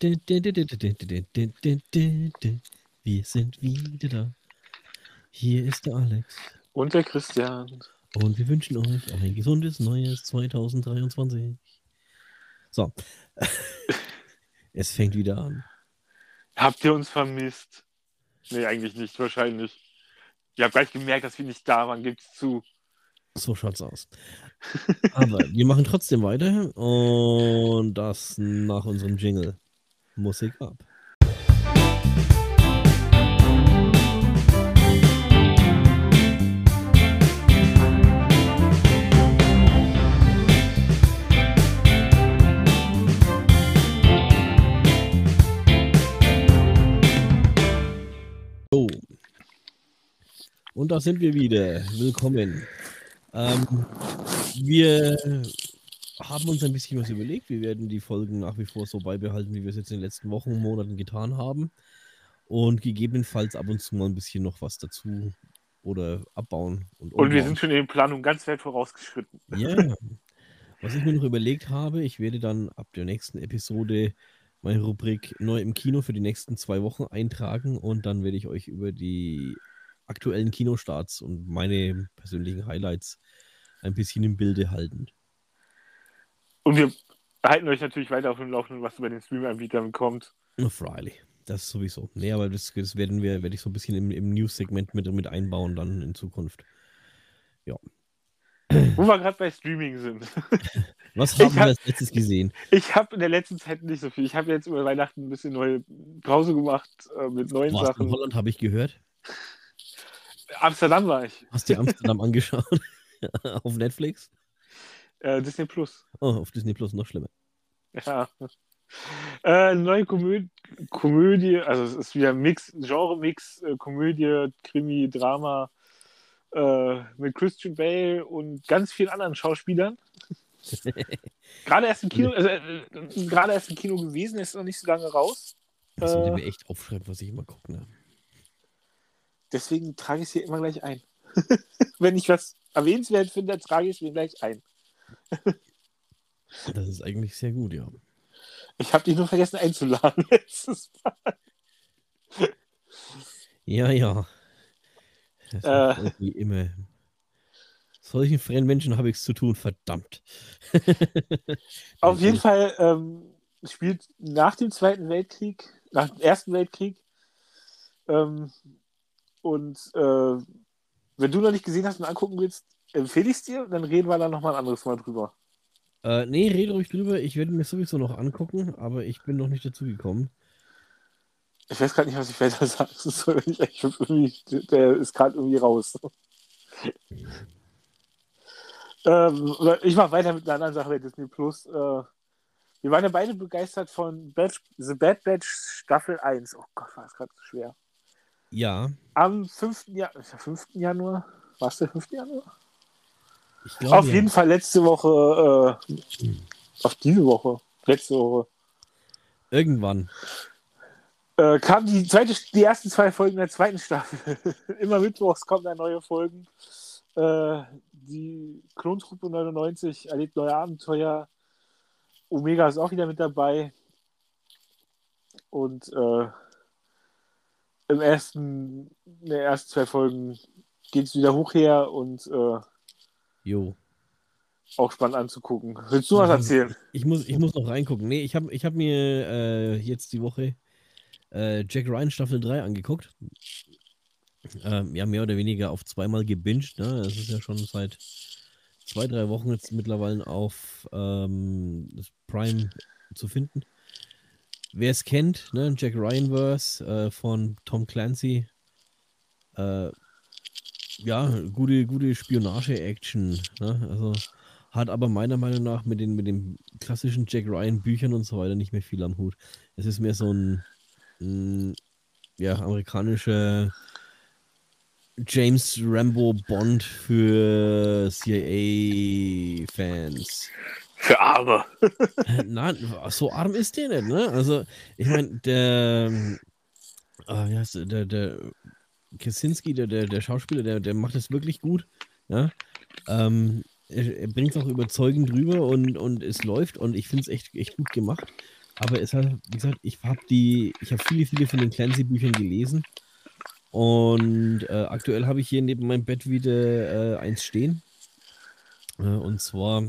Wir sind wieder da. Hier ist der Alex. Und der Christian. Und wir wünschen euch ein gesundes neues 2023. So. es fängt wieder an. Habt ihr uns vermisst? Nee, eigentlich nicht, wahrscheinlich. Ihr habt gleich gemerkt, dass wir nicht da waren, gibt's zu. So schaut's aus. Aber wir machen trotzdem weiter und das nach unserem Jingle. Musik ab. So. Und da sind wir wieder. Willkommen. Ähm, wir haben uns ein bisschen was überlegt. Wir werden die Folgen nach wie vor so beibehalten, wie wir es jetzt in den letzten Wochen und Monaten getan haben. Und gegebenenfalls ab und zu mal ein bisschen noch was dazu oder abbauen. Und, Und wir sind schon in den Planungen ganz weit vorausgeschritten. Ja. Was ich mir noch überlegt habe, ich werde dann ab der nächsten Episode meine Rubrik neu im Kino für die nächsten zwei Wochen eintragen und dann werde ich euch über die aktuellen Kinostarts und meine persönlichen Highlights ein bisschen im Bilde halten. Und wir halten euch natürlich weiter auf dem Laufenden, was bei den Stream-Anbietern kommt. Freilich. Das sowieso. Nee, aber das, das werden wir, werde ich so ein bisschen im, im News-Segment mit, mit einbauen dann in Zukunft. Ja. Wo wir gerade bei Streaming sind. Was Ich haben wir hab- als letztes gesehen? Ich habe in der letzten Zeit nicht so viel. Ich habe jetzt über Weihnachten ein bisschen neue Pause gemacht äh, mit neuen Du warst in Sachen. Holland, habe ich gehört. Amsterdam war ich. Hast dir Amsterdam angeschaut? auf Netflix? Äh, Disney Plus. Oh, auf Disney Plus noch schlimmer. Ja. Äh, neue Komö Komödie, also es ist wieder Mix, Genre-Mix, äh, Komödie, Krimi, Drama äh, mit Christian Bale und ganz vielen anderen Schauspielern. gerade erst im Kino, also, äh, gerade erst im Kino gewesen, ist noch nicht so lange raus. Das sollte Äh. mir echt aufschreiben, was ich immer gucke. Ne? Deswegen trage ich es hier immer gleich ein. Wenn ich was erwähnenswert finde, trage ich es mir gleich ein. Das ist eigentlich sehr gut, ja. Ich habe dich nur vergessen einzuladen letztes Mal. Ja, ja. Das Äh. irgendwie immer. Solchen fremden Menschen habe ich es zu tun, verdammt. Auf jeden Fall ähm, spielt nach dem Zweiten Weltkrieg, nach dem Ersten Weltkrieg. Ähm, und äh, wenn du noch nicht gesehen hast und angucken willst, empfehle ich es dir, dann reden wir dann nochmal ein anderes Mal drüber. Äh, nee, rede ruhig drüber. Ich werde mir sowieso noch angucken, aber ich bin noch nicht dazu gekommen. Ich weiß gerade nicht, was ich weiter sagen soll. Ich, ich, irgendwie, der ist gerade irgendwie raus. ähm, ich mache weiter mit einer anderen Sache bei Disney Plus. Äh, wir waren ja beide begeistert von Bad, The Bad Batch Staffel 1. Oh Gott, war das gerade so schwer. Ja, Am 5. Ja 5. Januar. War es der 5. Januar? Ich glaube. Auf jeden Fall letzte Woche, äh, auf diese Woche, letzte Woche, Irgendwann. äh, kam die zweite, die ersten zwei Folgen der zweiten Staffel. Immer mittwochs kommen da neue Folgen. Äh, die Klontruppe 99 erlebt neue Abenteuer. Omega ist auch wieder mit dabei. Und äh, im ersten, in den ersten zwei Folgen geht es wieder hoch her und äh, Jo. auch spannend anzugucken. Willst du was erzählen? Ich muss, ich muss noch reingucken. Nee, ich habe ich hab mir äh, jetzt die Woche äh, Jack Ryan Staffel 3 angeguckt. Ähm, ja, mehr oder weniger auf zweimal gebinged. Ne? Das ist ja schon seit zwei, drei Wochen jetzt mittlerweile auf ähm, Prime zu finden. Wer es kennt, ne? Jack Ryan-Verse äh, von Tom Clancy. Äh, ja, gute, gute Spionage-Action. Ne? Also hat aber meiner Meinung nach mit den, mit den klassischen Jack Ryan Büchern und so weiter nicht mehr viel am Hut. Es ist mehr so ein, ein ja, amerikanischer James Rambo Bond für CIA-Fans. Für Arme. Nein, so arm ist der nicht, ne? Also, ich meine, der, äh, wie heißt der, der, Kaczynski, der, der, der Schauspieler, der, der macht es wirklich gut, ja? Ähm, er, er bringt es auch überzeugend rüber und, und es läuft und ich finde es echt, echt gut gemacht. aber es hat, wie gesagt, ich habe die, ich habe viele, viele von den Clancy-Büchern gelesen. Und äh, aktuell habe ich hier neben meinem Bett wieder äh, eins stehen. Äh, und zwar.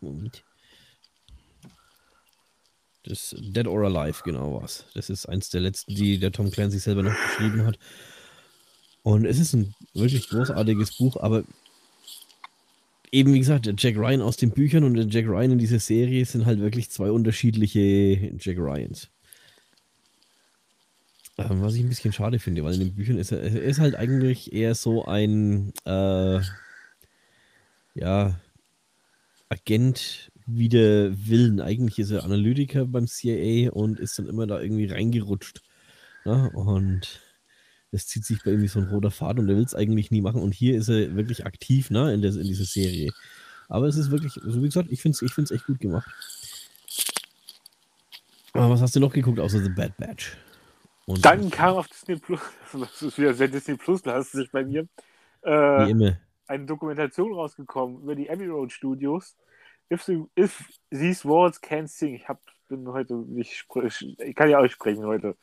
Moment. Das Dead or Alive, genau was. Das ist eins der letzten, die der Tom Clancy selber noch geschrieben hat. Und es ist ein wirklich großartiges Buch, aber eben wie gesagt, der Jack Ryan aus den Büchern und der Jack Ryan in dieser Serie sind halt wirklich zwei unterschiedliche Jack Ryans. Ähm, was ich ein bisschen schade finde, weil in den Büchern ist er, er ist halt eigentlich eher so ein äh, ja Agent wieder Willen. Eigentlich ist er Analytiker beim CIA und ist dann immer da irgendwie reingerutscht. Ne? Und es zieht sich bei ihm wie so ein roter Faden und er will es eigentlich nie machen. Und hier ist er wirklich aktiv ne, in, der, in dieser Serie. Aber es ist wirklich, so wie gesagt, ich finde es ich find's echt gut gemacht. Aber was hast du noch geguckt außer The Bad Batch? Und Dann kam auf Disney Plus, das ist wieder sehr Disney Plus, da hast du sich bei mir, äh, eine Dokumentation rausgekommen über die Abbey Road Studios. If, the, if these words can't sing, ich hab, bin heute nicht, ich kann ja auch sprechen heute.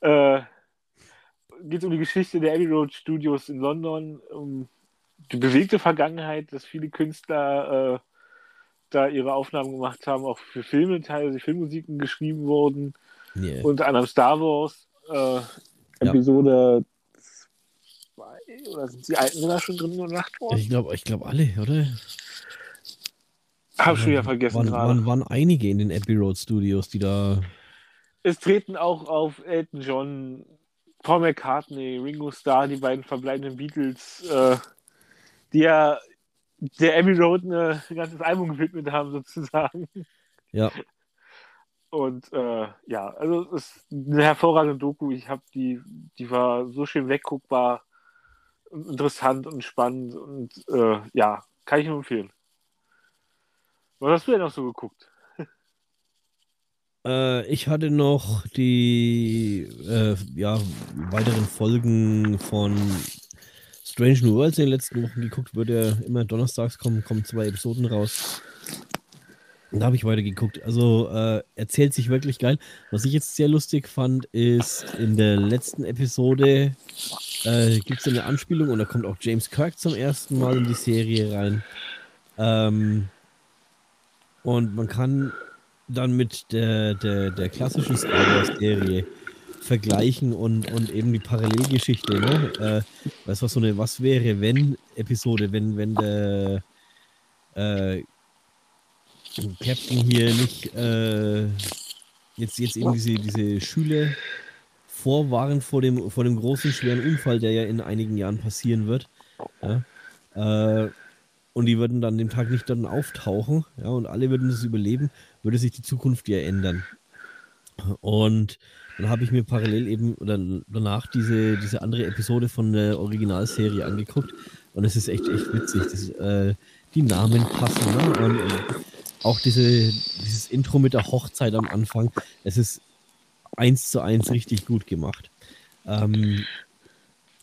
Äh, geht um die Geschichte der Abbey Road Studios in London, um die bewegte Vergangenheit, dass viele Künstler äh, da ihre Aufnahmen gemacht haben, auch für Filme, teilweise Filmmusiken geschrieben wurden. Yeah. Unter anderem Star Wars, äh, Episode 2 ja. oder sind die alten da schon drin gemacht worden? Ich glaube ich glaub alle, oder? Hab schon wieder vergessen waren, gerade. Waren, waren einige in den Abbey Road Studios, die da. Es treten auch auf Elton John, Paul McCartney, Ringo Starr, die beiden verbleibenden Beatles, äh, die ja der Abbey Road eine, ein ganzes Album gewidmet haben, sozusagen. Ja. Und äh, ja, also es ist eine hervorragende Doku. Ich habe die, die war so schön wegguckbar, interessant und spannend und äh, ja, kann ich nur empfehlen. Was hast du denn noch so geguckt? Äh, ich hatte noch die äh, ja, weiteren Folgen von Strange New Worlds in den letzten Wochen geguckt. Würde ja immer donnerstags kommen, kommen zwei Episoden raus. Da habe ich weiter geguckt. Also äh, erzählt sich wirklich geil. Was ich jetzt sehr lustig fand, ist in der letzten Episode äh, gibt es eine Anspielung und da kommt auch James Kirk zum ersten Mal in die Serie rein. Ähm, und man kann dann mit der, der, der klassischen Star Wars-Serie vergleichen und, und eben die Parallelgeschichte, ne? Äh, weißt du, was so eine Was wäre, wenn Episode, wenn, wenn der äh, Captain hier nicht äh, jetzt, jetzt eben diese, diese Schüler vorwarnen vor dem, vor dem großen, schweren Unfall, der ja in einigen Jahren passieren wird. Ja? Äh, und die würden dann dem Tag nicht dann auftauchen, ja, und alle würden das überleben, würde sich die Zukunft ja ändern. Und dann habe ich mir parallel eben oder danach diese, diese andere Episode von der Originalserie angeguckt und es ist echt, echt witzig. Das, äh, die Namen passen, ne? Und, und auch diese, dieses Intro mit der Hochzeit am Anfang, es ist eins zu eins richtig gut gemacht. Ähm,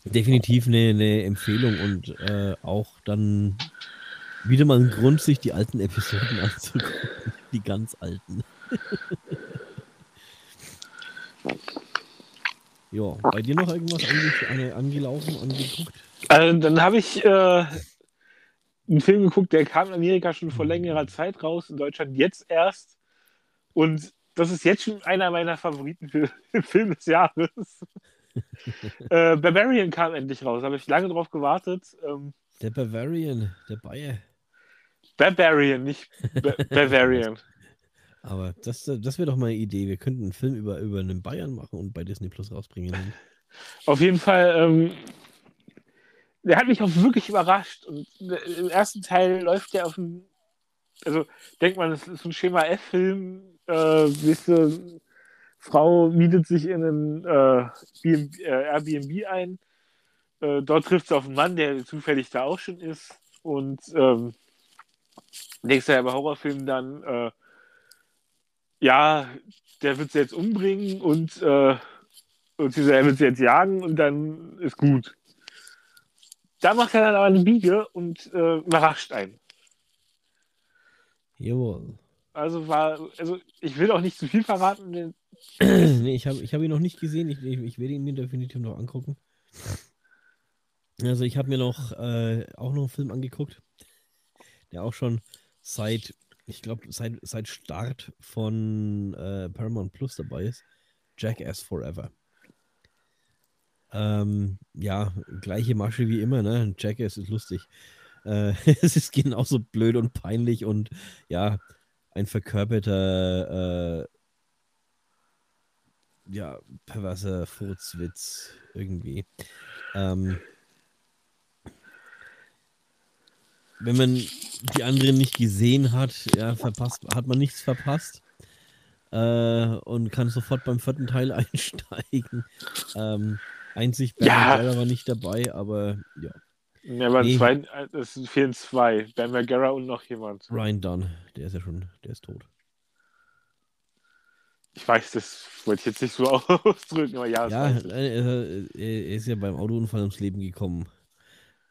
definitiv eine, eine Empfehlung und äh, auch dann wieder mal ein Grund, sich die alten Episoden anzugucken. Die ganz alten. ja, bei dir noch irgendwas ange angelaufen, angeguckt? Also, dann habe ich äh, einen Film geguckt, der kam in Amerika schon vor längerer Zeit raus, in Deutschland jetzt erst. Und das ist jetzt schon einer meiner Favoriten für Film des Jahres. äh, Barbarian kam endlich raus, habe ich lange drauf gewartet. Ähm, der Bavarian, der Bayer. Barbarian, nicht ba Bavarian. Aber das, das wäre doch mal eine Idee. Wir könnten einen Film über, über einen Bayern machen und bei Disney Plus rausbringen. Auf jeden Fall, ähm, der hat mich auch wirklich überrascht. Und im ersten Teil läuft der auf dem. Also denkt man, es ist ein Schema F-Film. Äh, weißt du, Frau mietet sich in einen äh, BNB, äh, Airbnb ein. Äh, dort trifft sie auf einen Mann, der zufällig da auch schon ist. Und ähm, denkst du ja bei Horrorfilmen dann, äh, ja, der wird sie jetzt umbringen und, äh, und sie, er wird sie jetzt jagen und dann ist gut. Da macht er dann aber eine Biege und äh, überrascht einen. Jawohl. Also war, also ich will auch nicht zu viel verraten. nee, ich habe ich hab ihn noch nicht gesehen. Ich, ich, ich werde ihn mir definitiv noch angucken. Also ich habe mir noch äh, auch noch einen Film angeguckt, der auch schon seit, ich glaube, seit, seit Start von äh, Paramount Plus dabei ist. Jackass Forever. Ähm, ja, gleiche Masche wie immer, ne? Jackass ist lustig. Äh, es ist genauso blöd und peinlich und ja, ein verkörperter, äh, ja, perverser Furzwitz irgendwie. Ähm, wenn man die anderen nicht gesehen hat, ja, verpasst, hat man nichts verpasst äh, und kann sofort beim vierten Teil einsteigen. Ähm, einzig Bernard ja. war nicht dabei, aber ja. Ja, aber nee. zwei, es fehlen zwei. Ben Margera und noch jemand. Ryan Dunn, der ist ja schon, der ist tot. Ich weiß, das wollte ich jetzt nicht so ausdrücken, aber ja. Ja, er, er ist ja beim Autounfall ums Leben gekommen.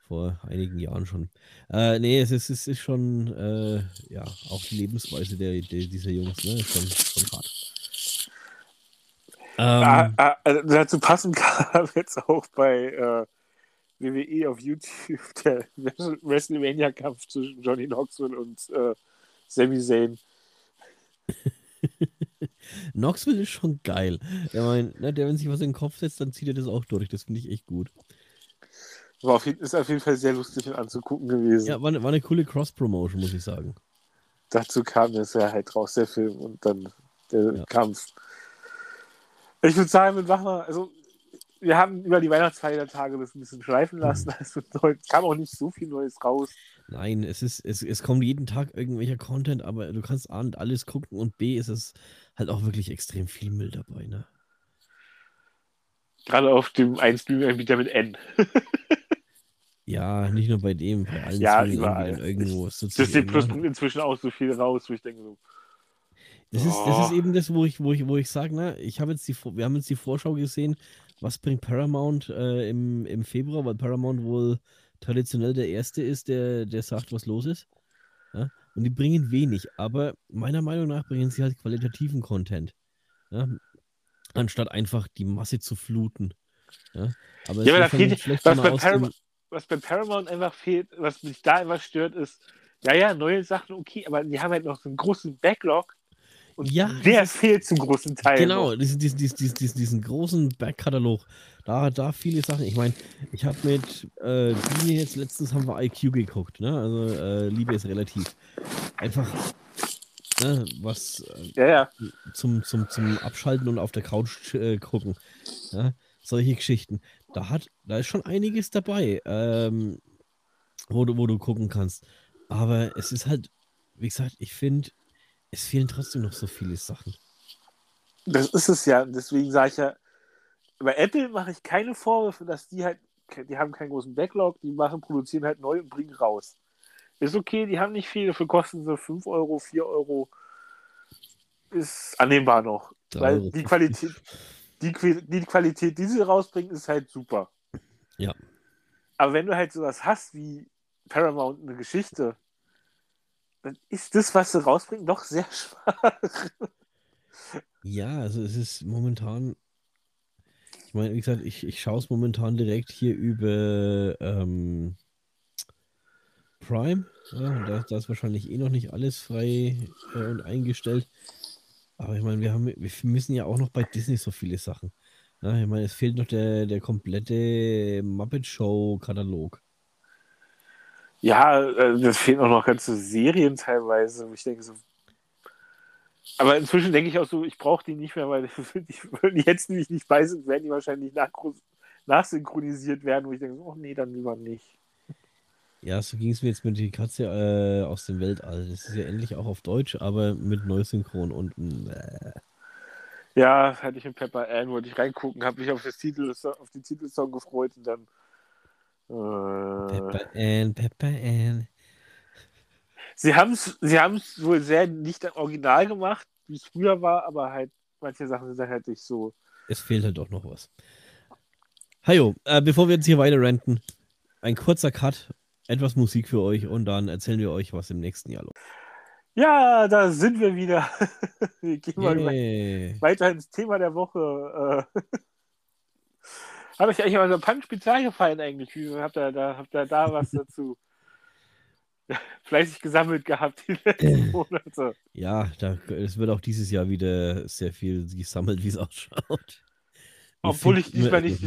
Vor einigen Jahren schon. Äh, nee, es ist, es ist schon, äh, ja, auch die Lebensweise der, der, dieser Jungs, ne, ist schon, schon hart. Ähm, ah, ah, also dazu passen kam jetzt auch bei äh, WWE auf YouTube der WrestleMania-Kampf zwischen Johnny Knoxville und äh, Sami Zayn. Knoxville ist schon geil. Der, mein, ne, der, wenn sich was in den Kopf setzt, dann zieht er das auch durch. Das finde ich echt gut. War auf jeden, ist auf jeden Fall sehr lustig anzugucken gewesen. Ja, war eine, war eine coole Cross-Promotion, muss ich sagen. Dazu kam es ja halt raus, der Film und dann der ja. Kampf. Ich würde sagen, mit Wachner, also wir haben über die Weihnachtsfeiertage das ein bisschen schleifen lassen. Also es kam auch nicht so viel Neues raus. Nein, es ist, es, es kommt jeden Tag irgendwelcher Content, aber du kannst A und alles gucken und B ist es halt auch wirklich extrem viel Müll dabei, ne? Gerade auf dem Einspielungsanbieter mit N. ja, nicht nur bei dem, bei allen ja, überall. irgendwo. Das Disney Plus bringt inzwischen auch so viel raus, wo ich denke so. Das ist, das ist eben das, wo ich, wo ich, wo ich sage, ne, ich habe jetzt die, wir haben jetzt die Vorschau gesehen, was bringt Paramount äh, im, im Februar, weil Paramount wohl traditionell der Erste ist, der, der sagt, was los ist. Ja? Und die bringen wenig, aber meiner Meinung nach bringen sie halt qualitativen Content. Ja? Anstatt einfach die Masse zu fluten. Ja, aber, ja, aber da fehlt, was, bei Paramount, was bei Paramount einfach fehlt, was mich da einfach stört, ist, ja, ja, neue Sachen, okay, aber die haben halt noch so einen großen Backlog und ja, der fehlt zum großen Teil. Genau, diesen, diesen, diesen, diesen, diesen großen Backkatalog. Da, da viele Sachen. Ich meine, ich habe mit äh, Biene jetzt letztens haben wir IQ geguckt, ne? Also äh, Liebe ist relativ. Einfach ne, was äh, ja, ja. Zum, zum, zum Abschalten und auf der Couch äh, gucken. Ja? Solche Geschichten. Da hat, da ist schon einiges dabei, ähm, wo, du, wo du gucken kannst. Aber es ist halt, wie gesagt, ich finde, es fehlen trotzdem noch so viele Sachen. Das ist es ja. Deswegen sage ich ja, bei Apple mache ich keine Vorwürfe, dass die halt, die haben keinen großen Backlog, die machen, produzieren halt neu und bringen raus. Ist okay, die haben nicht viel, dafür kosten sie 5 Euro, 4 Euro. Ist annehmbar noch. Weil die Qualität, die, die Qualität, die sie rausbringen, ist halt super. Ja. Aber wenn du halt sowas hast wie Paramount eine Geschichte, dann ist das, was sie rausbringen, doch sehr schwach. Ja, also es ist momentan. Ich meine, wie gesagt, ich, ich schaue es momentan direkt hier über ähm, Prime. Ja, da, da, ist wahrscheinlich eh noch nicht alles frei äh, und eingestellt. Aber ich meine, wir, haben, wir müssen ja auch noch bei Disney so viele Sachen. Ja, ich meine, es fehlt noch der, der komplette Muppet Show-Katalog. Ja, äh, das fehlen auch noch ganze Serien teilweise. Ich denke so. Aber inzwischen denke ich auch so, ich brauche die nicht mehr, weil die jetzt nämlich nicht bei sind, werden die wahrscheinlich nach, nachsynchronisiert werden, wo ich denke, oh nee, dann lieber nicht. Ja, so ging es mir jetzt mit die Katze äh, aus dem Weltall. Das ist ja endlich auch auf Deutsch, aber mit Neusynchron und äh. Ja, hatte ich in Pepper Ann, wollte ich reingucken, habe mich auf, das Titel, auf den Titelsong gefreut und dann äh, Pepper Ann, Pepper Ann. Sie haben es sie haben's wohl sehr nicht original gemacht, wie es früher war, aber halt manche Sachen sind halt nicht so. Es fehlt halt doch noch was. Hajo, äh, bevor wir jetzt hier weiter renten, ein kurzer Cut, etwas Musik für euch und dann erzählen wir euch, was im nächsten Jahr los Ja, da sind wir wieder. wir gehen mal Yeah. weiter ins Thema der Woche. Äh, Hat euch eigentlich unser Punch-Spezial gefallen eigentlich? Habt, ihr da, habt ihr da was dazu fleißig gesammelt gehabt die letzten Monate? Ja, da, es wird auch dieses Jahr wieder sehr viel gesammelt, wie es ausschaut. Obwohl ich, diesmal nicht,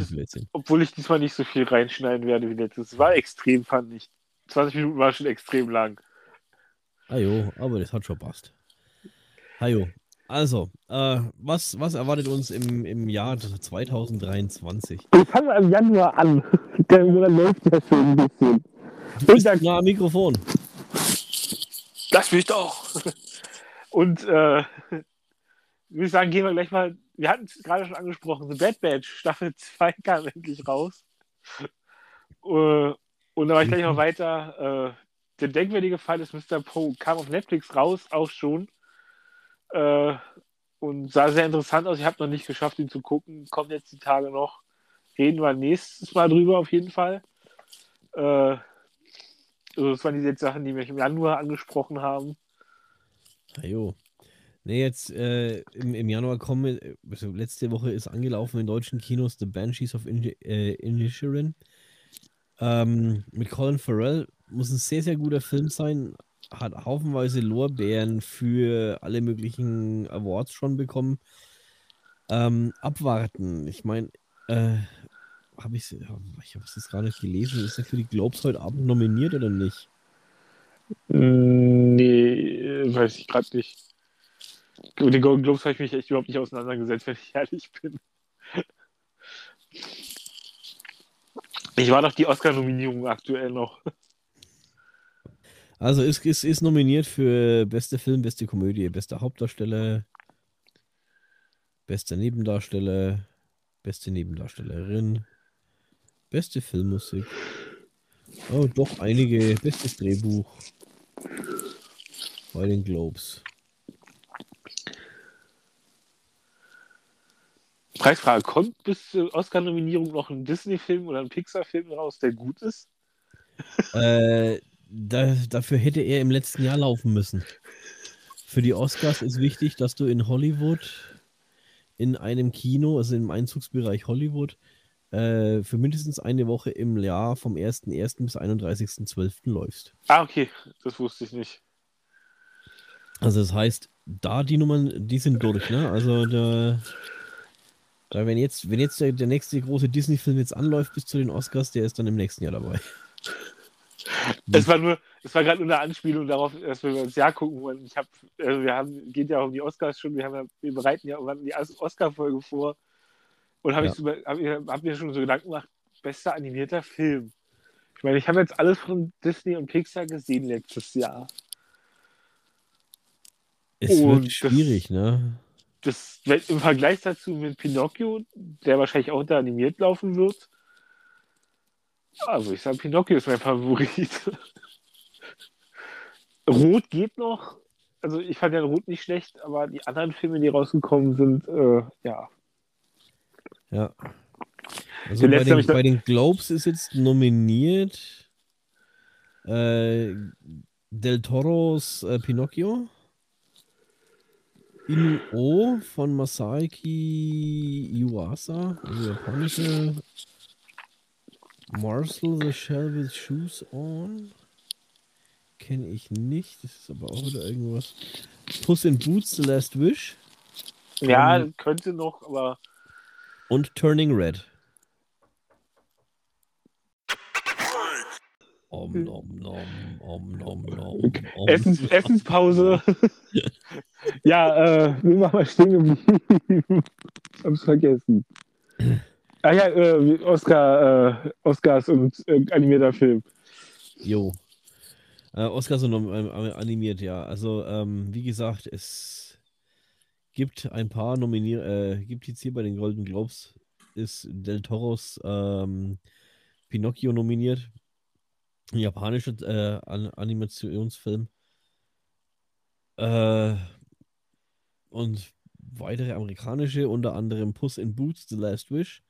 obwohl ich diesmal nicht so viel reinschneiden werde wie letztes. Es war extrem, fand ich. 20 Minuten war schon extrem lang. Ah jo, aber das hat schon passt. Hajo. Also, äh, was, was erwartet uns im, im Jahr 2023? Wir fangen im Januar an. Der Monat läuft ja schon ein bisschen. Und dann Na, am Mikrofon. Lass mich doch! Und äh, würde ich sagen, gehen wir gleich mal. Wir hatten es gerade schon angesprochen, The Bad Batch, Staffel 2 kam endlich raus. Äh, und da war ich gleich noch weiter. Äh, der denkwürdige Fall des Mr. Poe kam auf Netflix raus, auch schon. Äh, und sah sehr interessant aus. Ich habe noch nicht geschafft, ihn zu gucken. Kommt jetzt die Tage noch. Reden wir nächstes Mal drüber auf jeden Fall. Also das waren die Sachen, die mich im Januar angesprochen haben. Hajo. Nee, jetzt äh, im, im Januar kommen, äh, also letzte Woche ist angelaufen in deutschen Kinos The Banshees of äh, Inisherin. Ähm, mit Colin Farrell. Muss ein sehr, sehr guter Film sein. Hat haufenweise Lorbeeren für alle möglichen Awards schon bekommen. Ähm, abwarten. Ich meine, äh, habe ich, ich habe es jetzt gar nicht gelesen. Ist er für die Globes heute Abend nominiert oder nicht? Nee, weiß ich gerade nicht. Mit den Golden Globes habe ich mich echt überhaupt nicht auseinandergesetzt, wenn ich ehrlich bin. Ich war doch die Oscar-Nominierung aktuell noch. Also ist, ist, ist nominiert für beste Film, beste Komödie, beste Hauptdarsteller, beste Nebendarsteller, beste Nebendarstellerin, beste Filmmusik. Oh, doch einige. Bestes Drehbuch bei den Globes. Preisfrage: Kommt bis zur Oscar-Nominierung noch ein Disney-Film oder ein Pixar-Film raus, der gut ist? Äh, da, dafür hätte er im letzten Jahr laufen müssen. Für die Oscars ist wichtig, dass du in Hollywood in einem Kino, also im Einzugsbereich Hollywood, äh, für mindestens eine Woche im Jahr vom 1.1. bis 31.12. läufst. Ah, okay, das wusste ich nicht. Also das heißt, da die Nummern, die sind durch, ne? Also da, da wenn jetzt, wenn jetzt der, der nächste große Disney-Film jetzt anläuft bis zu den Oscars, der ist dann im nächsten Jahr dabei. Es war nur, es war gerade nur eine Anspielung darauf, dass wir das Jahr gucken wollen. Ich habe, also wir haben, geht ja um die Oscars schon, wir haben wir bereiten ja die Oscar-Folge vor und habe Ja. ich hab, hab mir schon so Gedanken gemacht, bester animierter Film. Ich meine, ich habe jetzt alles von Disney und Pixar gesehen letztes Jahr. Es Und wird das- schwierig, ne? Das im Vergleich dazu mit Pinocchio, der wahrscheinlich auch da animiert laufen wird. Also ich sage, Pinocchio ist mein Favorit. Rot geht noch. Also ich fand ja Rot nicht schlecht, aber die anderen Filme, die rausgekommen sind, äh, ja. Ja. Also bei den, bei den Globes ist jetzt nominiert äh, Del Toros äh, Pinocchio. Inu-O von Masaiki Yuasa, also japanische. Marcel the Shell with Shoes On. Kenne ich nicht. Das ist aber auch wieder irgendwas. Puss in Boots, The Last Wish. Ja, Ähm. könnte noch, aber Und Turning Red. Om nom nom, om nom nom. Om. Essens, Essenspause. ja, äh, wir machen mal stehen geblieben. Hab's vergessen. Ah ja, äh, Oscar, äh, Oscars und äh, animierter Film. Jo. Äh, Oscar so nom- ähm, animiert, ja. Also, ähm, wie gesagt, es gibt ein paar Nominier äh, gibt jetzt hier bei den Golden Globes, ist Del Toros ähm, Pinocchio nominiert. Ein japanischer äh, An Animationsfilm. Äh, und weitere amerikanische, unter anderem Puss in Boots, The Last Wish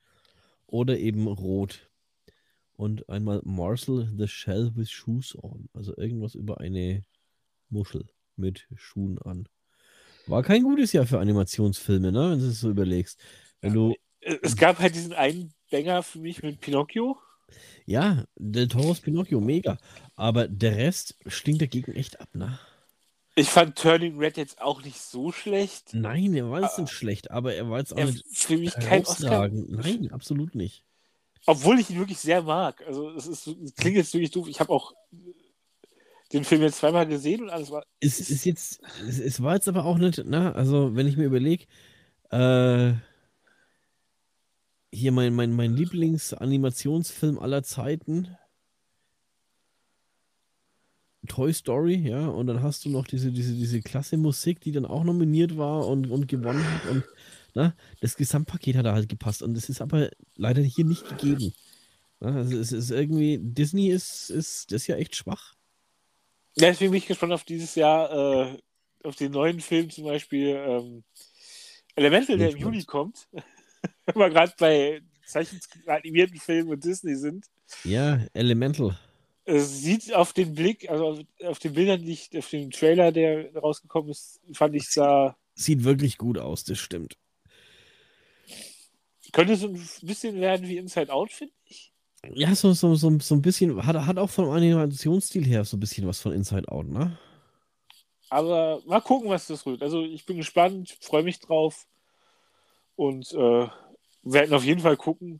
oder eben Rot. Und einmal Marcel the Shell with Shoes on. Also irgendwas über eine Muschel mit Schuhen an. War kein gutes Jahr für Animationsfilme, ne? Wenn du es so überlegst. Wenn du, Es gab halt diesen einen Banger für mich mit Pinocchio. Ja, Del Toro's Pinocchio, mega. Aber der Rest stinkt dagegen echt ab, ne? Ich fand Turning Red jetzt auch nicht so schlecht. Nein, er war jetzt nicht schlecht, aber er war jetzt auch Er nicht für mich kein Oscar. Nein, absolut nicht. Obwohl ich ihn wirklich sehr mag. Also es ist, es klingt jetzt wirklich doof. Ich habe auch den Film jetzt zweimal gesehen und alles war. Es ist jetzt, es, es war jetzt aber auch nicht, na, also wenn ich mir überlege, äh, hier mein, mein, mein Lieblingsanimationsfilm aller Zeiten, Toy Story, ja, und dann hast du noch diese, diese, diese klasse Musik, die dann auch nominiert war und, und gewonnen hat und na, das Gesamtpaket hat da halt gepasst und das ist aber leider hier nicht gegeben. Na, also es ist irgendwie, Disney ist, ist das ja echt schwach. Ja, deswegen bin ich gespannt auf dieses Jahr, äh, auf den neuen Film zum Beispiel ähm, Elemental, der im. Juli kommt. Wenn wir gerade bei zeichenanimierten Filmen und Disney sind. Ja, Elemental. Es sieht auf den Blick, also auf, den Bildern, die ich, auf dem Trailer, der rausgekommen ist, fand ich sah, Sieht wirklich gut aus, das stimmt. könnte so ein bisschen werden wie Inside Out, finde ich. Ja, so, so, so, so ein bisschen, hat, hat auch vom Animationsstil her so ein bisschen was von Inside Out, ne? Aber mal gucken, was das rührt. Also ich bin gespannt, freue mich drauf und äh, werden auf jeden Fall gucken.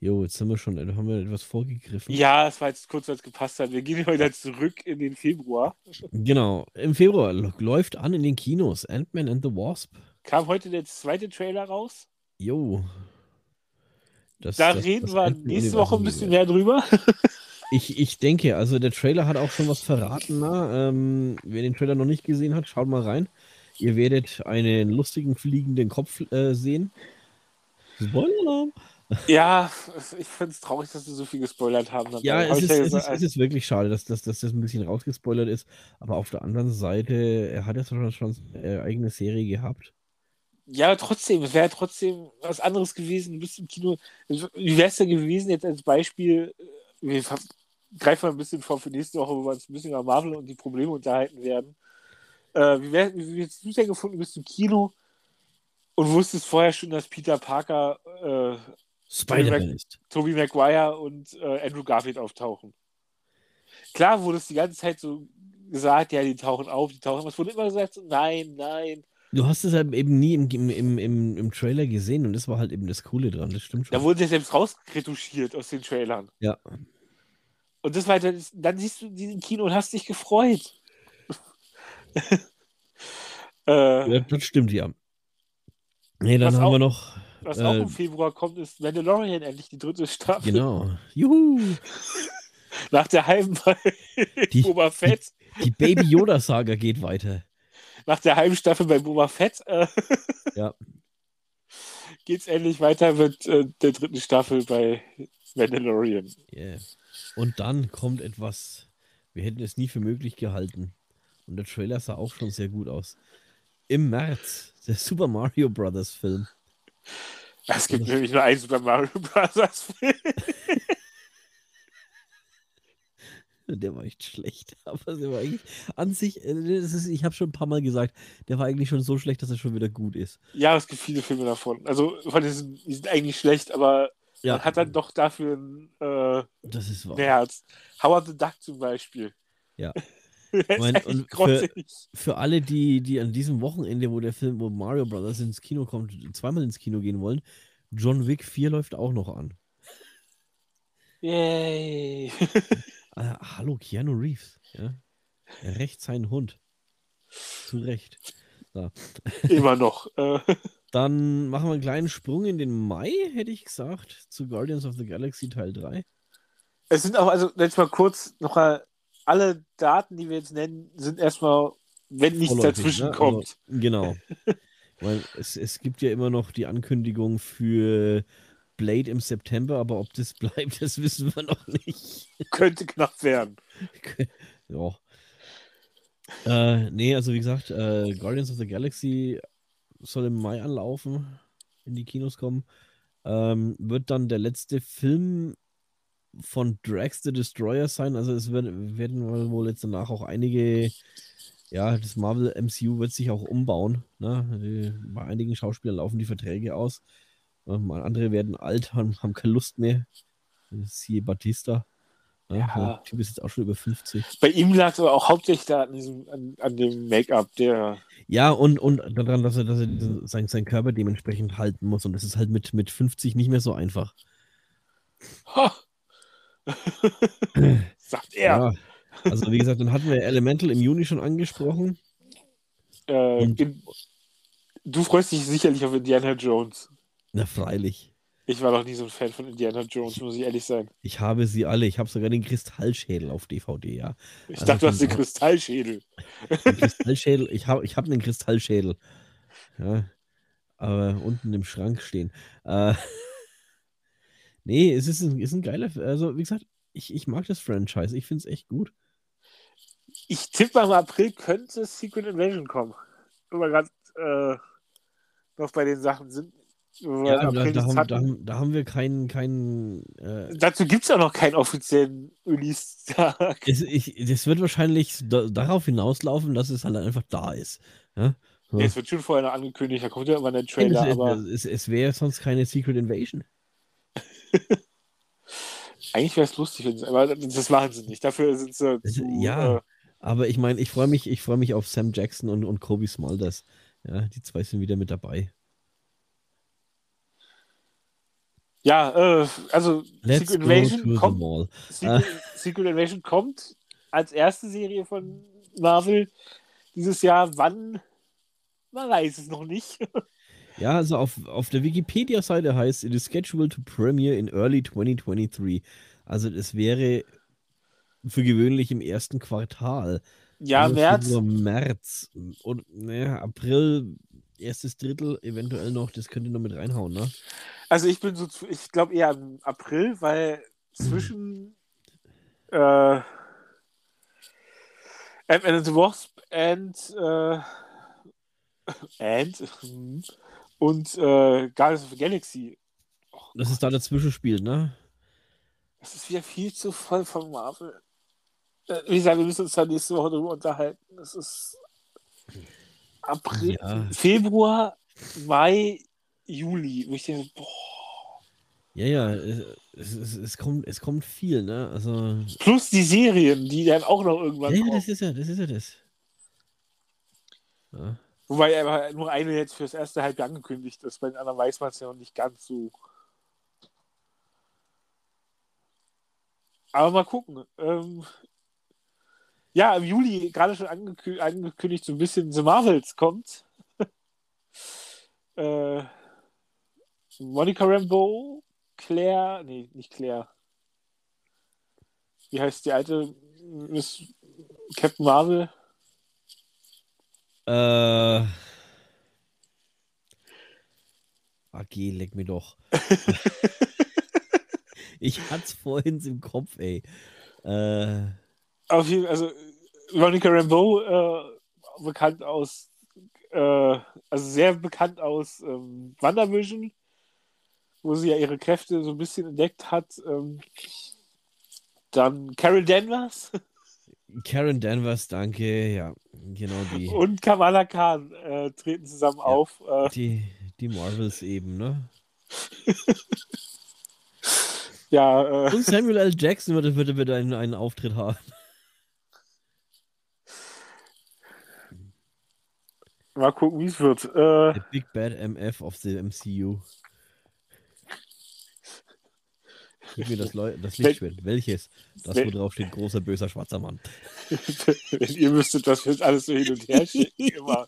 Jo, jetzt sind wir schon, da haben wir etwas vorgegriffen. Ja, es war jetzt kurz, als gepasst hat. Wir gehen wieder zurück in den Februar. Genau, im Februar läuft an in den Kinos Ant-Man and the Wasp. Kam heute der zweite Trailer raus. Jo. Das, Da das- reden das wir nächste Woche ein bisschen mehr drüber. Ich, ich denke, also der Trailer hat auch schon was verraten. Na? Ähm, wer den Trailer noch nicht gesehen hat, schaut mal rein. Ihr werdet einen lustigen fliegenden Kopf äh, sehen. Spoiler-Alarm. ja, ich finde es traurig, dass wir so viel gespoilert haben. Ja, Hab es ist, es, gesagt, ist, es ist wirklich schade, dass, dass, dass das ein bisschen rausgespoilert ist. Aber auf der anderen Seite, er hat ja schon, schon äh, eigene Serie gehabt. Ja, trotzdem, es wäre trotzdem was anderes gewesen. Du bist im Kino. Wie wäre es denn gewesen, jetzt als Beispiel, wir greifen mal ein bisschen vor für nächste Woche, wo wir uns ein bisschen über Marvel und die Probleme unterhalten werden. Äh, wie, wär, wie hättest du es denn gefunden, du bist im Kino und wusstest vorher schon, dass Peter Parker, äh, Spider-Man ist. Tobey Maguire und äh, Andrew Garfield auftauchen? Klar wurde es die ganze Zeit so gesagt, ja, die tauchen auf, die tauchen auf. Es wurde immer gesagt, so, nein, nein. Du hast es halt eben nie im, im, im, im, im Trailer gesehen und das war halt eben das Coole dran, das stimmt schon. Da wurde ja selbst rausretuschiert aus den Trailern. Ja. Und das war dann, dann siehst du diesen Kino und hast dich gefreut. äh, das stimmt, ja. Nee, dann Was haben auch- wir noch. was auch äh, im Februar kommt, ist Mandalorian endlich die dritte Staffel. Genau. Juhu! Nach der halben bei Die- Boba Fett. Die Baby Yoda-Saga geht weiter. Nach der halben Staffel bei Boba Fett äh, Ja. geht's endlich weiter mit äh, der dritten Staffel bei Mandalorian. Yeah. Und dann kommt etwas, wir hätten es nie für möglich gehalten. Und der Trailer sah auch schon sehr gut aus. Im März, der Super Mario Brothers Film. Es gibt nämlich nur einen Super Mario Bros. Film. Der war echt schlecht. Aber der war eigentlich an sich, äh, ist, ich habe schon ein paar Mal gesagt, der war eigentlich schon so schlecht, dass er schon wieder gut ist. Ja, es gibt viele Filme davon. Also, von diesen, die sind eigentlich schlecht, aber Ja, man hat dann doch dafür ein äh, das ist wahr. Herz. Howard the Duck zum Beispiel. Ja. Mein- und für-. Für alle, die, die an diesem Wochenende, wo der Film, wo Mario Brothers ins Kino kommt, zweimal ins Kino gehen wollen, John Wick 4 läuft auch noch an. Yay. Äh, hallo, Keanu Reeves. Ja? Er rächt seinen Hund. Zu Recht. Immer noch. Äh, Dann machen wir einen kleinen Sprung in den Mai, hätte ich gesagt, zu Guardians of the Galaxy Teil 3. es sind auch, also jetzt mal kurz noch mal, alle Daten, die wir jetzt nennen, sind erstmal, wenn nichts Vorläufig, dazwischen ne? kommt. Also, genau. Weil es, es gibt ja immer noch die Ankündigung für Blade im September, aber ob das bleibt, das wissen wir noch nicht. Könnte knapp werden. ja. Äh, nee, also wie gesagt, äh, Guardians of the Galaxy soll im Mai anlaufen, in die Kinos kommen. Ähm, wird dann der letzte Film von Drax the Destroyer sein. Also es werden, werden wohl jetzt danach auch einige, ja, das Marvel MCU wird sich auch umbauen. Ne? Bei einigen Schauspielern laufen die Verträge aus. Ähm, andere werden alt, haben, haben keine Lust mehr. Siehe Batista. Ne? Ja. Der Typ ist jetzt auch schon über 50. Bei ihm lag es aber auch hauptsächlich da an, diesem, an, an dem Make-up, der. Ja, und, und daran, dass er, dass er diesen, sein, seinen Körper dementsprechend halten muss. Und das ist halt mit, mit 50 nicht mehr so einfach. Ha! Sagt er. Ja. Also wie gesagt, dann hatten wir Elemental im Juni schon angesprochen. Äh, in, du freust dich sicherlich auf Indiana Jones. Na freilich. Ich war noch nie so ein Fan von Indiana Jones, muss ich ehrlich sein. Ich habe sie alle. Ich habe sogar den Kristallschädel auf DVD, ja. Ich Also dachte, du hast den Kristallschädel. Den Kristallschädel, ich habe ich hab einen Kristallschädel. Ja. Aber unten im Schrank stehen. Äh, nee, es ist ein, ist ein geiler. Also, wie gesagt, ich, ich mag das Franchise. Ich finde es echt gut. Ich tippe mal, im April könnte Secret Invasion kommen. Wenn wir gerade äh, noch bei den Sachen sind. Ja, da, da, haben, da, haben, da haben wir keinen. keinen äh, Dazu gibt es ja noch keinen offiziellen Release-Tag. es, das wird wahrscheinlich da, darauf hinauslaufen, dass es halt einfach da ist. Ja? So. Ja, es wird schon vorher noch angekündigt, da kommt ja immer Nein, Trailer, es, aber es, es wäre sonst keine Secret Invasion. eigentlich wäre es lustig, wenn sie- aber das machen sie nicht. Dafür sind sie zu, ja. äh, Aber ich meine, ich freue mich, ich freue mich auf Sam Jackson und, und Kobe Smulders. Ja, die zwei sind wieder mit dabei. ja, äh, also Let's Secret Invasion kommt. Secret, Secret Invasion kommt als erste Serie von Marvel dieses Jahr. Wann? Man weiß es noch nicht. Ja, also auf, auf der Wikipedia-Seite heißt, it is scheduled to premiere in early 2023. Also es wäre für gewöhnlich im ersten Quartal. Ja, Also März. März und naja, April, erstes Drittel, eventuell noch, das könnte noch mit reinhauen, ne? Also ich bin so, ich glaube eher im April, weil zwischen äh, Ant-Man and the Wasp and, äh, and hm, und äh, Guardians of the Galaxy. Das ist da dazwischen spielt, ne? Das ist wieder viel zu voll von Marvel. Äh, wie gesagt, wir müssen uns da nächste Woche drüber unterhalten. Das ist April, Ja. Februar, Mai, Juli. Wo ich denke, boah. Ja, ja, es, es, es, kommt, es kommt viel, ne? Also, Plus die Serien, die dann auch noch irgendwann ja, ja, das ist ja, das ist ja das. Ja. Wobei aber nur eine jetzt fürs erste Halbjahr angekündigt ist. Bei den anderen weiß man es ja noch nicht ganz so. Aber mal gucken. Ähm, ja, im Juli gerade schon angekü angekündigt, so ein bisschen The Marvels kommt. äh, Monica Rambeau, Claire, nee, nicht Claire. Wie heißt die alte Miss Captain Marvel? Äh. AG, leck mir doch. ich hat's vorhin im Kopf, ey. Äh, Auf jeden also Monica Rambeau, äh, bekannt aus, äh, also sehr bekannt aus ähm, WandaVision, wo sie ja ihre Kräfte so ein bisschen entdeckt hat. Ähm, dann Carol Danvers Karen Danvers, danke. Ja, genau die. und Kamala Khan äh, treten zusammen auf. Äh, Die, die Marvels eben, ne? ja, äh, Und Samuel L. Jackson würde, würde wieder einen, einen Auftritt haben. mal gucken, wie es wird. Äh, The Big Bad MF of the MCU. Gib mir das, Leu das Lichtschwert. Welches? Das, wo drauf steht, großer, böser, schwarzer Mann. wenn ihr wüsstet, was wir jetzt alles so hin und her schicken, immer.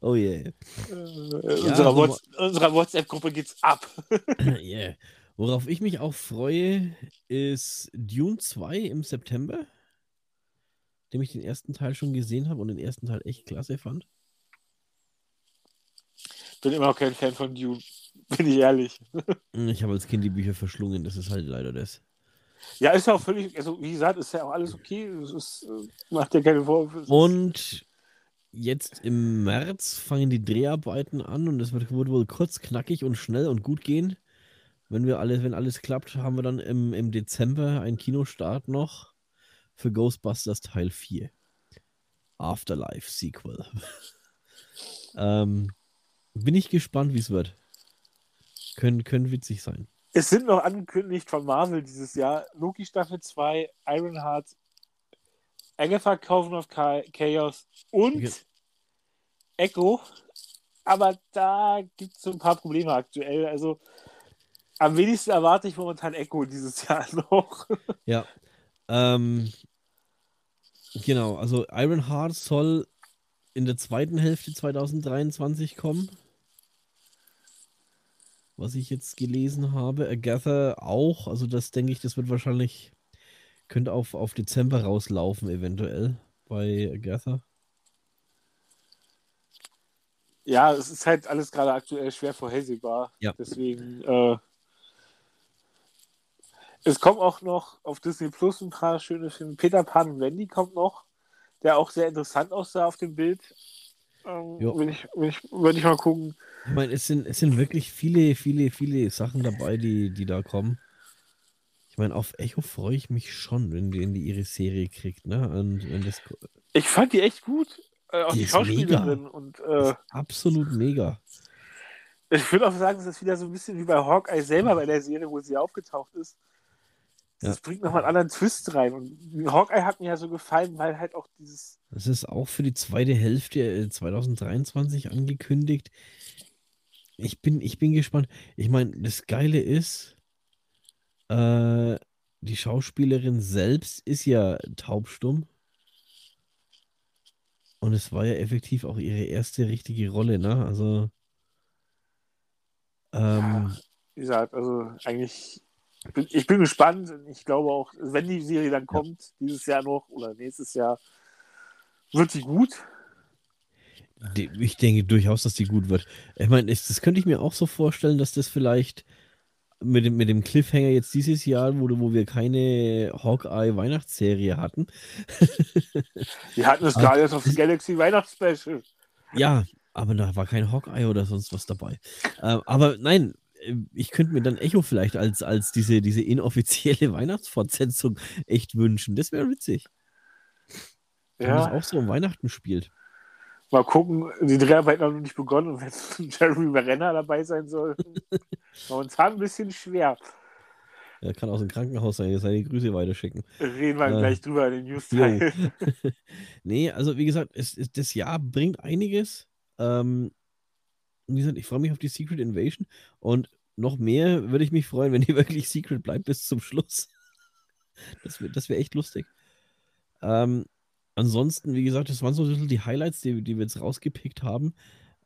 oh yeah. Äh, unserer so Whats unserer WhatsApp-Gruppe geht's ab. yeah. Worauf ich mich auch freue, ist Dune 2 im September. Dem ich den ersten Teil schon gesehen habe und den ersten Teil echt klasse fand. Bin immer noch kein Fan von Dune, bin ich ehrlich. Ich habe als Kind die Bücher verschlungen, das ist halt leider das. Ja, ist ja auch völlig, also wie gesagt, ist ja auch alles okay. Ist, äh, macht ja keine Vorwürfe. Und jetzt im März fangen die Dreharbeiten an und es wird, wird wohl kurz, knackig und schnell und gut gehen. wenn wir alle, wenn alles klappt, haben wir dann im, im Dezember einen Kinostart noch für Ghostbusters Teil 4. Afterlife Sequel. ähm, bin ich gespannt, wie es wird. Können, können witzig sein. Es sind noch angekündigt von Marvel dieses Jahr Loki Staffel 2, Ironheart, Agatha Kaufen of Chaos und Okay. Echo. Aber da gibt es so ein paar Probleme aktuell. Also am wenigsten erwarte ich momentan Echo dieses Jahr noch. Ja. Ähm, genau, also Ironheart soll in der zweiten Hälfte 2023 kommen. Was ich jetzt gelesen habe. Agatha auch. Also das denke ich, das wird wahrscheinlich, könnte auf, auf Dezember rauslaufen, eventuell bei Agatha. Ja, es ist halt alles gerade aktuell schwer vorhersehbar. Ja. Deswegen, äh, es kommt auch noch auf Disney Plus ein paar schöne Filme. Peter Pan und Wendy kommt noch, der auch sehr interessant aussah auf dem Bild. Ähm, will ich, will ich, würde ich mal gucken. Ich meine, es sind, es sind wirklich viele, viele, viele Sachen dabei, die, die da kommen. Ich meine, auf Echo freue ich mich schon, wenn die, wenn die ihre Serie kriegt, ne? Und wenn das Ich fand die echt gut. Äh, auch Die die, Schauspielerin. Und äh, absolut mega. ich würde auch sagen, das ist wieder so ein bisschen wie bei Hawkeye selber bei der Serie, wo sie aufgetaucht ist. Das Ja. bringt nochmal einen anderen Twist rein. Und Hawkeye hat mir ja so gefallen, weil halt auch dieses Das ist auch für die zweite Hälfte äh, 2023 angekündigt. Ich bin, ich bin gespannt. Ich meine, das Geile ist, äh, die Schauspielerin selbst ist ja taubstumm. Und es war ja effektiv auch ihre erste richtige Rolle, ne? Also, ähm, wie gesagt, also eigentlich, bin, ich bin gespannt. Ich glaube auch, wenn die Serie dann kommt, dieses Jahr noch oder nächstes Jahr, wird sie gut. die, ich denke durchaus, dass die gut wird. Ich meine, das könnte ich mir auch so vorstellen, dass das vielleicht mit dem, mit dem Cliffhanger jetzt dieses Jahr, wo, wo wir keine Hawkeye-Weihnachtsserie hatten. Wir hatten es gerade jetzt auf dem Galaxy Weihnachtsspecial. Ja, aber da war kein Hawkeye oder sonst was dabei. Ähm, aber nein, ich könnte mir dann Echo vielleicht als, als diese, diese inoffizielle Weihnachtsfortsetzung echt wünschen. Das wäre witzig. Wenn das Ja, auch so um Weihnachten spielt. mal gucken. Die Dreharbeiten haben noch nicht begonnen und wenn Jeremy Renner dabei sein soll, momentan ein bisschen schwer. Er kann aus dem Krankenhaus seine, seine Grüße weiterschicken. Reden wir Äh, gleich drüber in den Jo. News-Teil. nee, also wie gesagt, es, es, das Jahr bringt einiges. Ähm, wie gesagt, ich freue mich auf die Secret Invasion und noch mehr würde ich mich freuen, wenn die wirklich Secret bleibt bis zum Schluss. Das wäre das wär echt lustig. Ähm, ansonsten, wie gesagt, das waren so ein bisschen die Highlights, die, die wir jetzt rausgepickt haben.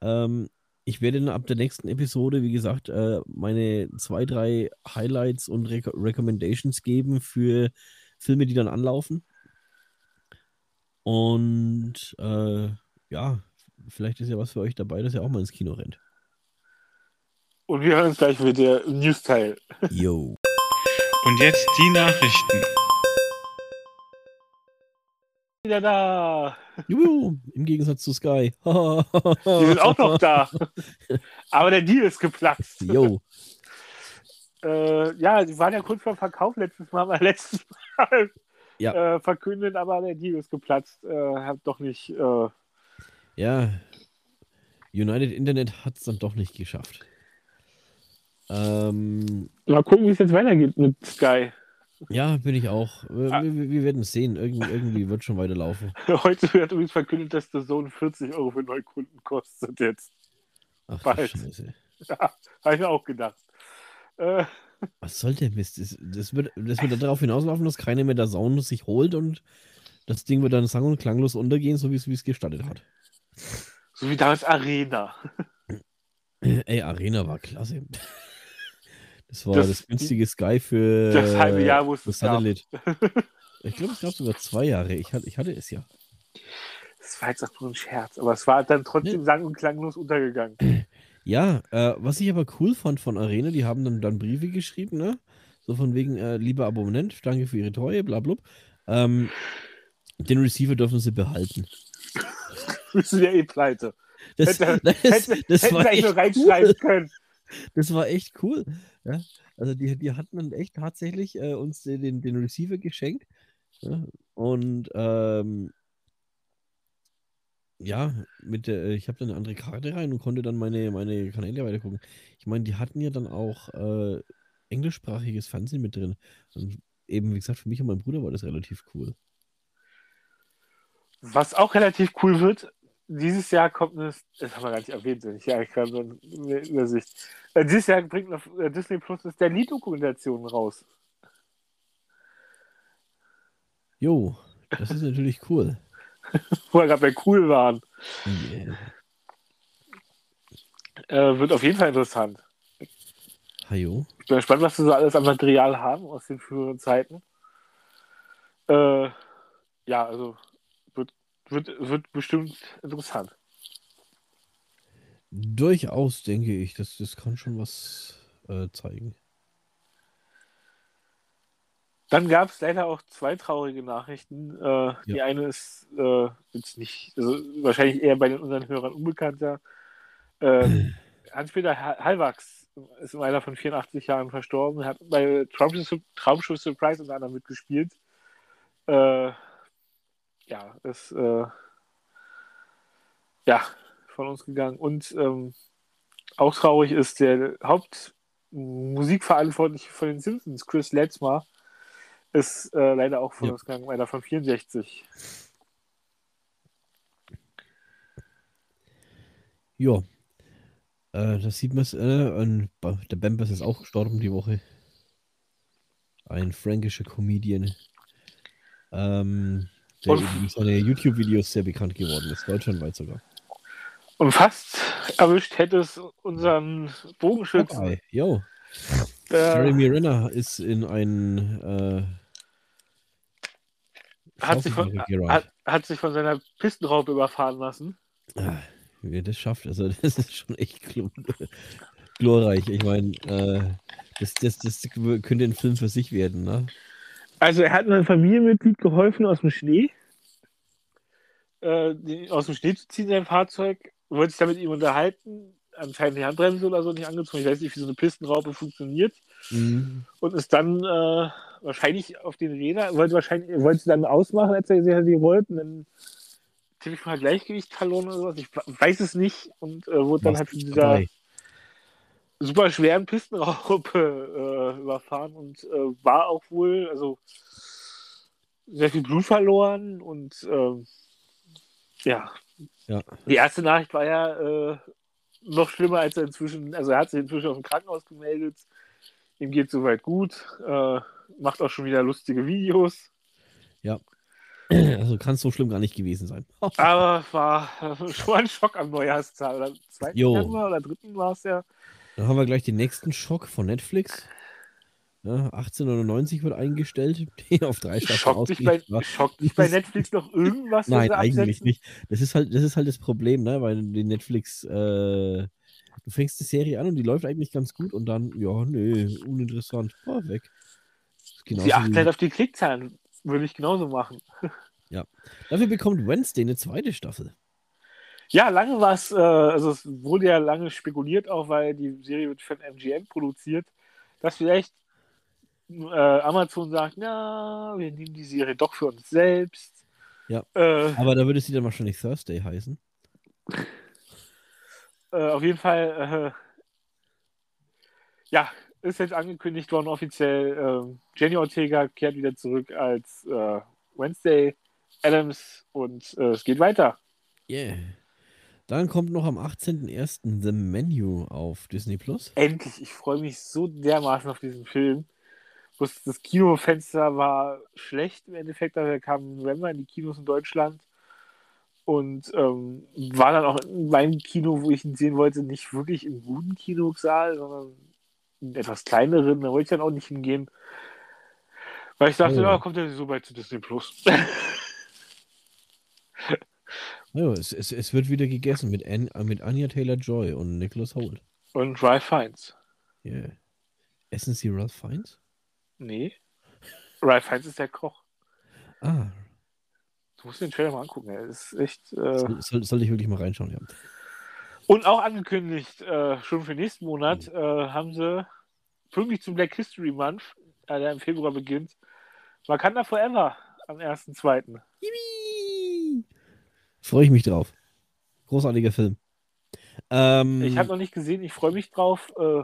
Ähm, ich werde dann ab der nächsten Episode, wie gesagt, äh, meine zwei, drei Highlights und Re Recommendations geben für Filme, die dann anlaufen. Und äh, ja, vielleicht ist ja was für euch dabei, dass ihr auch mal ins Kino rennt. Und wir hören uns gleich mit der News-Teil. Yo. Und jetzt die Nachrichten. Wieder da. Juhu, im Gegensatz zu Sky. Die sind auch noch da. Aber der Deal ist geplatzt. Yo. Äh, ja, die waren ja kurz vor Verkauf letztes Mal, aber letztes Mal Ja. äh, verkündet, aber der Deal ist geplatzt. Äh, hat doch nicht. Äh, Ja, United Internet hat es dann doch nicht geschafft. Ähm, mal gucken, wie es jetzt weitergeht mit Sky. ja, bin ich auch. Wir, Ah. wir, wir werden es sehen. Irgend, irgendwie wird schon weiterlaufen. Heute wird übrigens verkündet, dass der Sohn 40 Euro für Neukunden kostet jetzt. Ach, Bald. Scheiße. Ja, habe ich auch gedacht. Äh, Was soll der Mist? Das, das, wird, das wird darauf hinauslaufen, dass keiner mehr der Sound sich holt und das Ding wird dann sang- und klanglos untergehen, so wie es wie es gestattet hat. so wie damals Arena. Ey, Arena war klasse. Das war Das- das, günstige Sky für, das halbe Jahr, wo es gab. Satellite. Ich glaube, es gab sogar zwei Jahre. Ich hatte, ich hatte es ja. Das war jetzt auch nur ein Scherz, aber es war dann trotzdem sang- und klanglos untergegangen. Ja, äh, was ich aber cool fand von Arena, die haben dann, dann Briefe geschrieben, ne? So von wegen, äh, lieber Abonnent, danke für Ihre Treue, bla bla. Ähm, den Receiver dürfen Sie behalten. Wir sind ja eh pleite. Das, Hätte- das, Hätte, das, hätten wir eigentlich nur echt reinschreiben cool. können. Das war echt cool. Ja? Also die, die hatten dann echt tatsächlich äh, uns den, den Receiver geschenkt. Ja? Und ähm, ja, mit der, ich habe dann eine andere Karte rein und konnte dann meine, meine Kanäle weitergucken. Ich meine, die hatten ja dann auch äh, englischsprachiges Fernsehen mit drin. Und eben, wie gesagt, für mich und meinen Bruder war das relativ cool. Was auch relativ cool wird, dieses Jahr kommt eine, das haben wir gar nicht erwähnt, ich ja gerade so eine Übersicht. Dieses Jahr bringt noch äh, Disney Plus das der Lied-Dokumentation raus. Jo, das ist natürlich cool. Wo wir gerade bei cool waren. Yeah. Äh, wird auf jeden Fall interessant. Hajo. Ich bin gespannt, was wir so alles an Material haben aus den früheren Zeiten. Äh, ja, also wird, wird, bestimmt interessant. Durchaus denke ich, das, das kann schon was äh, zeigen. Dann gab es leider auch zwei traurige Nachrichten. Äh, Die eine ist äh, jetzt nicht, also wahrscheinlich eher bei den unseren Hörern unbekannter. Äh, Hans-Peter Hallwachs ist im Alter von 84 Jahren verstorben. Er hat bei Traumschiff Surprise unter anderem mitgespielt. Äh, ja, ist äh, ja von uns gegangen. Und ähm, auch traurig ist der Hauptmusikverantwortliche von den Simpsons, Chris Letzmar, ist äh, leider auch von Ja. uns gegangen, einer von 64. Ja. Äh, das sieht man. Äh, der Bambus ist auch gestorben die Woche. Ein fränkischer Comedian. Ähm, der Und- eben seine YouTube-Videos sehr bekannt geworden ist, deutschlandweit sogar. Und fast erwischt hätte es unseren Bogenschützen. Hawkeye, yo. Jeremy Renner ist in ein äh, hat, sich von, hat, hat sich von seiner Pistenraupe überfahren lassen. Ah, Wie er das schafft, also das ist schon echt gl glorreich. Ich meine, äh, das, das, das könnte ein Film für sich werden, ne? Also er hat einem Familienmitglied geholfen aus dem Schnee, äh, aus dem Schnee zu ziehen, sein Fahrzeug, wollte sich da mit ihm unterhalten, anscheinend die Handbremse oder so nicht angezogen, ich weiß nicht, wie so eine Pistenraupe funktioniert. Mhm. und ist dann äh, wahrscheinlich auf den Rädern, wollte wahrscheinlich, wollte sie dann ausmachen, als er gesehen hat, die wollten, dann ziemlich mal Gleichgewicht verloren oder sowas, ich weiß es nicht. Und äh, wurde dann halt von dieser dabei? Super schweren Pistenraupe äh, überfahren und äh, war auch wohl, also sehr viel Blut verloren und ähm, ja. Ja. Die erste Nachricht war ja äh, noch schlimmer, als er inzwischen, also er hat sich inzwischen aus dem Krankenhaus gemeldet. Ihm geht soweit gut, äh, macht auch schon wieder lustige Videos, Also kann es so schlimm gar nicht gewesen sein. aber war äh, schon ein Schock am Neujahrstag. Oder 2. Jo. Januar oder 3. war es ja. Dann haben wir gleich den nächsten Schock von Netflix. Ja, 1899 wird eingestellt, die auf drei Staffeln Schockt dich, bei, schockt dich bei Netflix noch irgendwas? was Nein, eigentlich nicht. Das ist halt, das ist halt das Problem, ne? Weil die Netflix, äh, du fängst die Serie an und die läuft eigentlich ganz gut und dann, ja, nee, uninteressant. Oh, weg. Sie achten halt auf die Klickzahlen. Würde ich genauso machen. Dafür bekommt Wednesday eine zweite Staffel. Ja, lange war es, äh, also es wurde ja lange spekuliert, auch weil die Serie wird von MGM produziert, dass vielleicht äh, Amazon sagt, na, wir nehmen die Serie doch für uns selbst. Ja. Äh, Aber da würde sie dann wahrscheinlich Thursday heißen. äh, auf jeden Fall, äh, ja, ist jetzt angekündigt worden offiziell. Äh, Jenny Ortega kehrt wieder zurück als äh, Wednesday Adams und es geht weiter. Yeah. Dann kommt noch am 18.01. The Menu auf Disney Plus. Endlich, ich freue mich so dermaßen auf diesen Film. Das Kinofenster war schlecht im Endeffekt, aber er kam im November in die Kinos in Deutschland und ähm, war dann auch in meinem Kino, wo ich ihn sehen wollte, nicht wirklich im guten Kinosaal, sondern in etwas kleineren. Da wollte ich dann auch nicht hingehen, weil ich dachte, Oh. ja, kommt ja so bald zu Disney Plus. Ja, es, es, es wird wieder gegessen mit, An, äh, mit Anya Taylor-Joy und Nicholas Holt. und Ralph Fiennes. Yeah. Essen Sie Ralph Fiennes? Nee. Ralph Fiennes ist der Koch. Ah, Du musst den Trailer mal angucken. Er ist echt. Äh, soll, soll, soll ich wirklich mal reinschauen, ja. Und auch angekündigt, äh, schon für nächsten Monat, äh, haben sie pünktlich zum Black History Month, äh, der im Februar beginnt. Wakanda Forever am 1.2. Yippie! Freue ich mich drauf. Großartiger Film. Ähm, Ich habe noch nicht gesehen, ich freue mich drauf. Äh,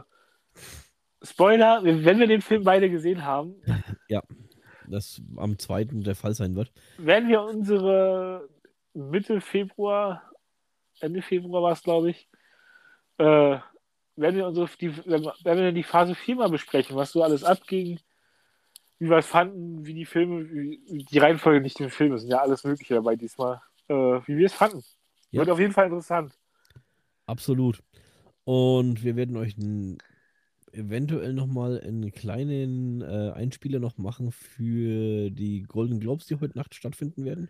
Spoiler, wenn wir den Film beide gesehen haben, das am 2. der Fall sein wird. werden wir unsere Mitte Februar, Ende Februar war es, glaube ich, äh, werden wir unsere die, werden wir die Phase 4 mal besprechen, was so alles abging, wie wir es fanden, wie die Filme, wie, die Reihenfolge nicht im Film, sind ja alles Mögliche dabei diesmal, äh, wie wir es fanden. Ja. Wird auf jeden Fall interessant. Absolut. Und wir werden euch eventuell nochmal einen kleinen äh, Einspieler noch machen für die Golden Globes, die heute Nacht stattfinden werden.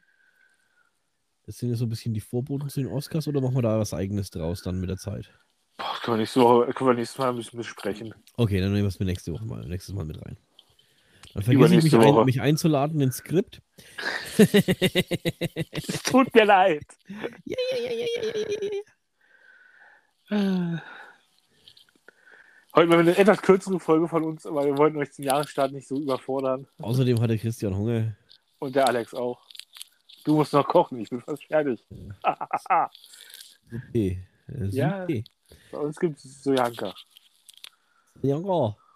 Das sind ja so ein bisschen die Vorboten zu den Oscars oder machen wir da was eigenes draus dann mit der Zeit? Boah, können wir nicht so, können wir nächstes Mal ein bisschen besprechen. Okay, dann nehmen wir es mir nächste Woche mal, nächstes Mal mit rein. Dann vergesse ich mich, ein, mich einzuladen ins Skript. Es tut mir leid. ja, ja, ja, ja, ja, ja, ja, ja. Heute mal eine etwas kürzere Folge von uns, aber wir wollten euch zum Jahresstart nicht so überfordern. Außerdem hatte Christian Hunger. Und der Alex auch. Du musst noch kochen, ich bin fast fertig. Okay. Äh, Ja. okay. Bei uns gibt es Sojanka. Ja, ja. Ein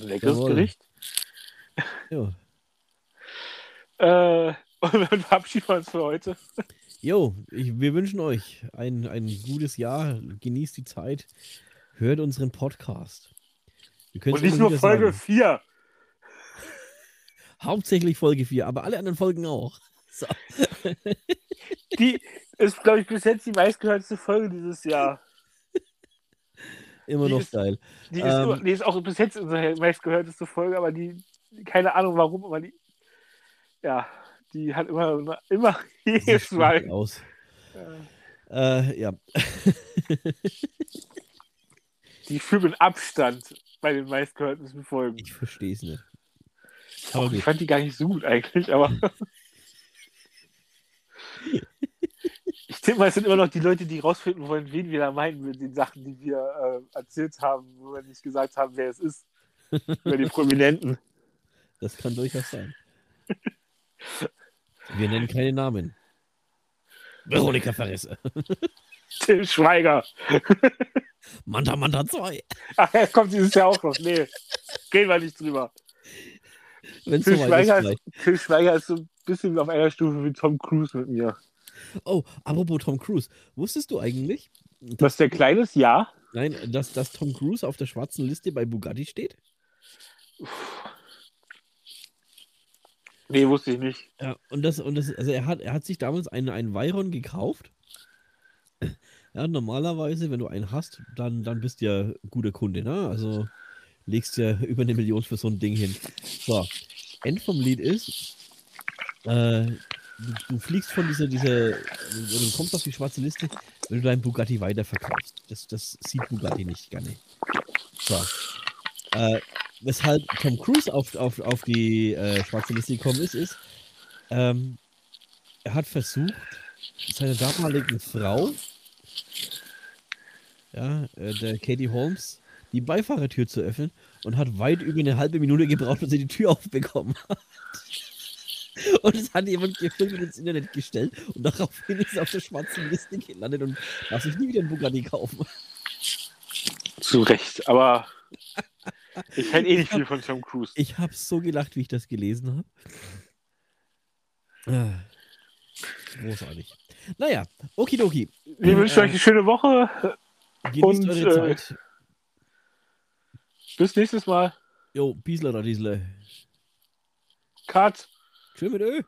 leckeres Jawohl. Gericht. Jo. Äh, und dann verabschieden wir uns für heute. Jo, ich, wir wünschen euch ein, ein gutes Jahr. Genießt die Zeit. Hört unseren Podcast. Und nicht nur Folge sagen. 4. Hauptsächlich Folge 4, aber alle anderen Folgen auch. So. Die ist, glaube ich, bis jetzt die meistgehörteste Folge dieses Jahr. Immer Die noch ist- geil. Die ist, Ähm. immer, die ist auch bis jetzt unsere meistgehörteste Folge, aber die, keine Ahnung warum, aber die, ja, die hat immer, immer, jedes Mal. Aus. Äh, Äh, ja. Die mit Abstand bei den meistgehörtesten Folgen. Ich verstehe es nicht. Auch, ich fand die gar nicht so gut eigentlich, aber. ich denke mal, es sind immer noch die Leute, die rausfinden wollen, wen wir da meinen mit den Sachen, die wir äh, erzählt haben, wo wir nicht gesagt haben, wer es ist. Über die Prominenten. Das kann durchaus sein. Wir nennen keine Namen. Veronika Verresse. Tim Schweiger. Manta Manta 2. Ach, er kommt dieses Jahr auch noch. Nee, gehen wir nicht drüber. Ist Schweiger, ist, Till Schweiger ist so ein bisschen auf einer Stufe wie Tom Cruise mit mir. Oh, apropos Tom Cruise. Wusstest du eigentlich, Was der kleines Ja? nein, dass, dass Tom Cruise auf der schwarzen Liste bei Bugatti steht? Nee, wusste ich nicht. Ja, und das, und das, also er hat, er hat sich damals einen, einen Veyron gekauft. Ja, normalerweise, wenn du einen hast, dann, dann bist du ja guter Kunde, ne? Also legst ja über eine Million für so ein Ding hin. So, End vom Lied ist, äh, du, du fliegst von dieser, dieser, du kommst auf die schwarze Liste, wenn du deinen Bugatti weiterverkaufst. Das, das sieht Bugatti nicht gerne. So. Äh, weshalb Tom Cruise auf, auf, auf die äh, schwarze Liste gekommen ist, ist, ähm, er hat versucht, seiner damaligen Frau, ja, äh, der Katie Holmes, die Beifahrertür zu öffnen und hat weit über eine halbe Minute gebraucht, bis er die Tür aufbekommen hat. Und es hat jemand gefilmt und ins Internet gestellt und daraufhin ist auf der schwarzen Liste gelandet und darf sich nie wieder einen Bugatti kaufen. Zu Recht, aber ich halte eh nicht viel von Tom Cruise. Ich habe so gelacht, wie ich das gelesen habe. Ah, großartig. Naja, okidoki. Wir wünschen äh, euch eine schöne Woche. Genießt Und, eure äh, Zeit. Bis nächstes Mal. Jo, Piesler, Diesle. Cut. Svöminu